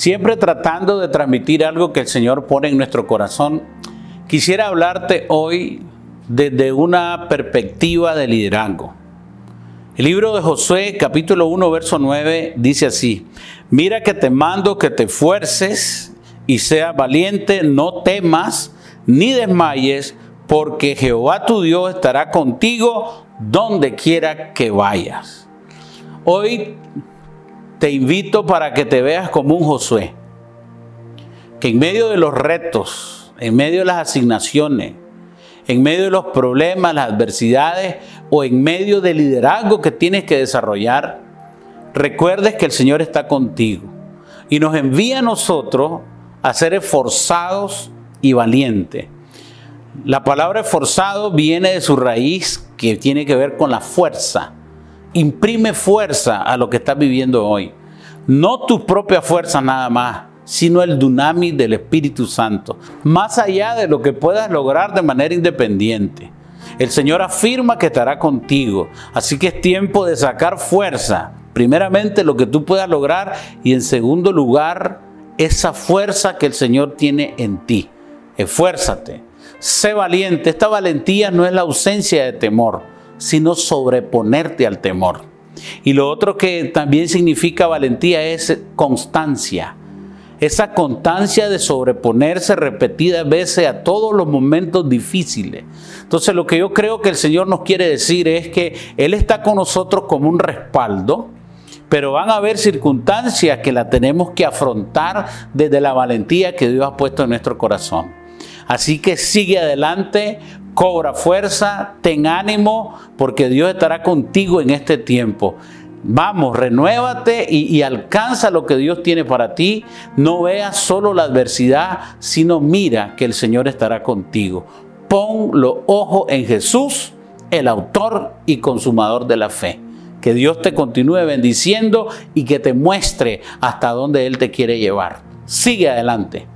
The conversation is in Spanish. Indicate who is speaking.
Speaker 1: siempre tratando de transmitir algo que el Señor pone en nuestro corazón, quisiera hablarte hoy desde una perspectiva de liderazgo. El libro de Josué, capítulo 1, verso 9, dice así, mira que te mando que te fuerces y seas valiente, no temas ni desmayes, porque Jehová tu Dios estará contigo donde quiera que vayas. Hoy te invito para que te veas como un Josué, que en medio de los retos, en medio de las asignaciones, en medio de los problemas, las adversidades o en medio del liderazgo que tienes que desarrollar, recuerdes que el Señor está contigo y nos envía a nosotros a ser esforzados y valientes. La palabra esforzado viene de su raíz que tiene que ver con la fuerza. Imprime fuerza a lo que estás viviendo hoy. No tu propia fuerza nada más, sino el dunami del Espíritu Santo, más allá de lo que puedas lograr de manera independiente. El Señor afirma que estará contigo, así que es tiempo de sacar fuerza, primeramente lo que tú puedas lograr y en segundo lugar esa fuerza que el Señor tiene en ti. Esfuérzate, sé valiente. Esta valentía no es la ausencia de temor, sino sobreponerte al temor. Y lo otro que también significa valentía es constancia esa constancia de sobreponerse repetidas veces a todos los momentos difíciles. Entonces lo que yo creo que el Señor nos quiere decir es que Él está con nosotros como un respaldo, pero van a haber circunstancias que la tenemos que afrontar desde la valentía que Dios ha puesto en nuestro corazón. Así que sigue adelante, cobra fuerza, ten ánimo, porque Dios estará contigo en este tiempo. Vamos, renuévate y, alcanza lo que Dios tiene para ti. No veas solo la adversidad, sino mira que el Señor estará contigo. Pon los ojos en Jesús, el autor y consumador de la fe. Que Dios te continúe bendiciendo y que te muestre hasta dónde Él te quiere llevar. Sigue adelante.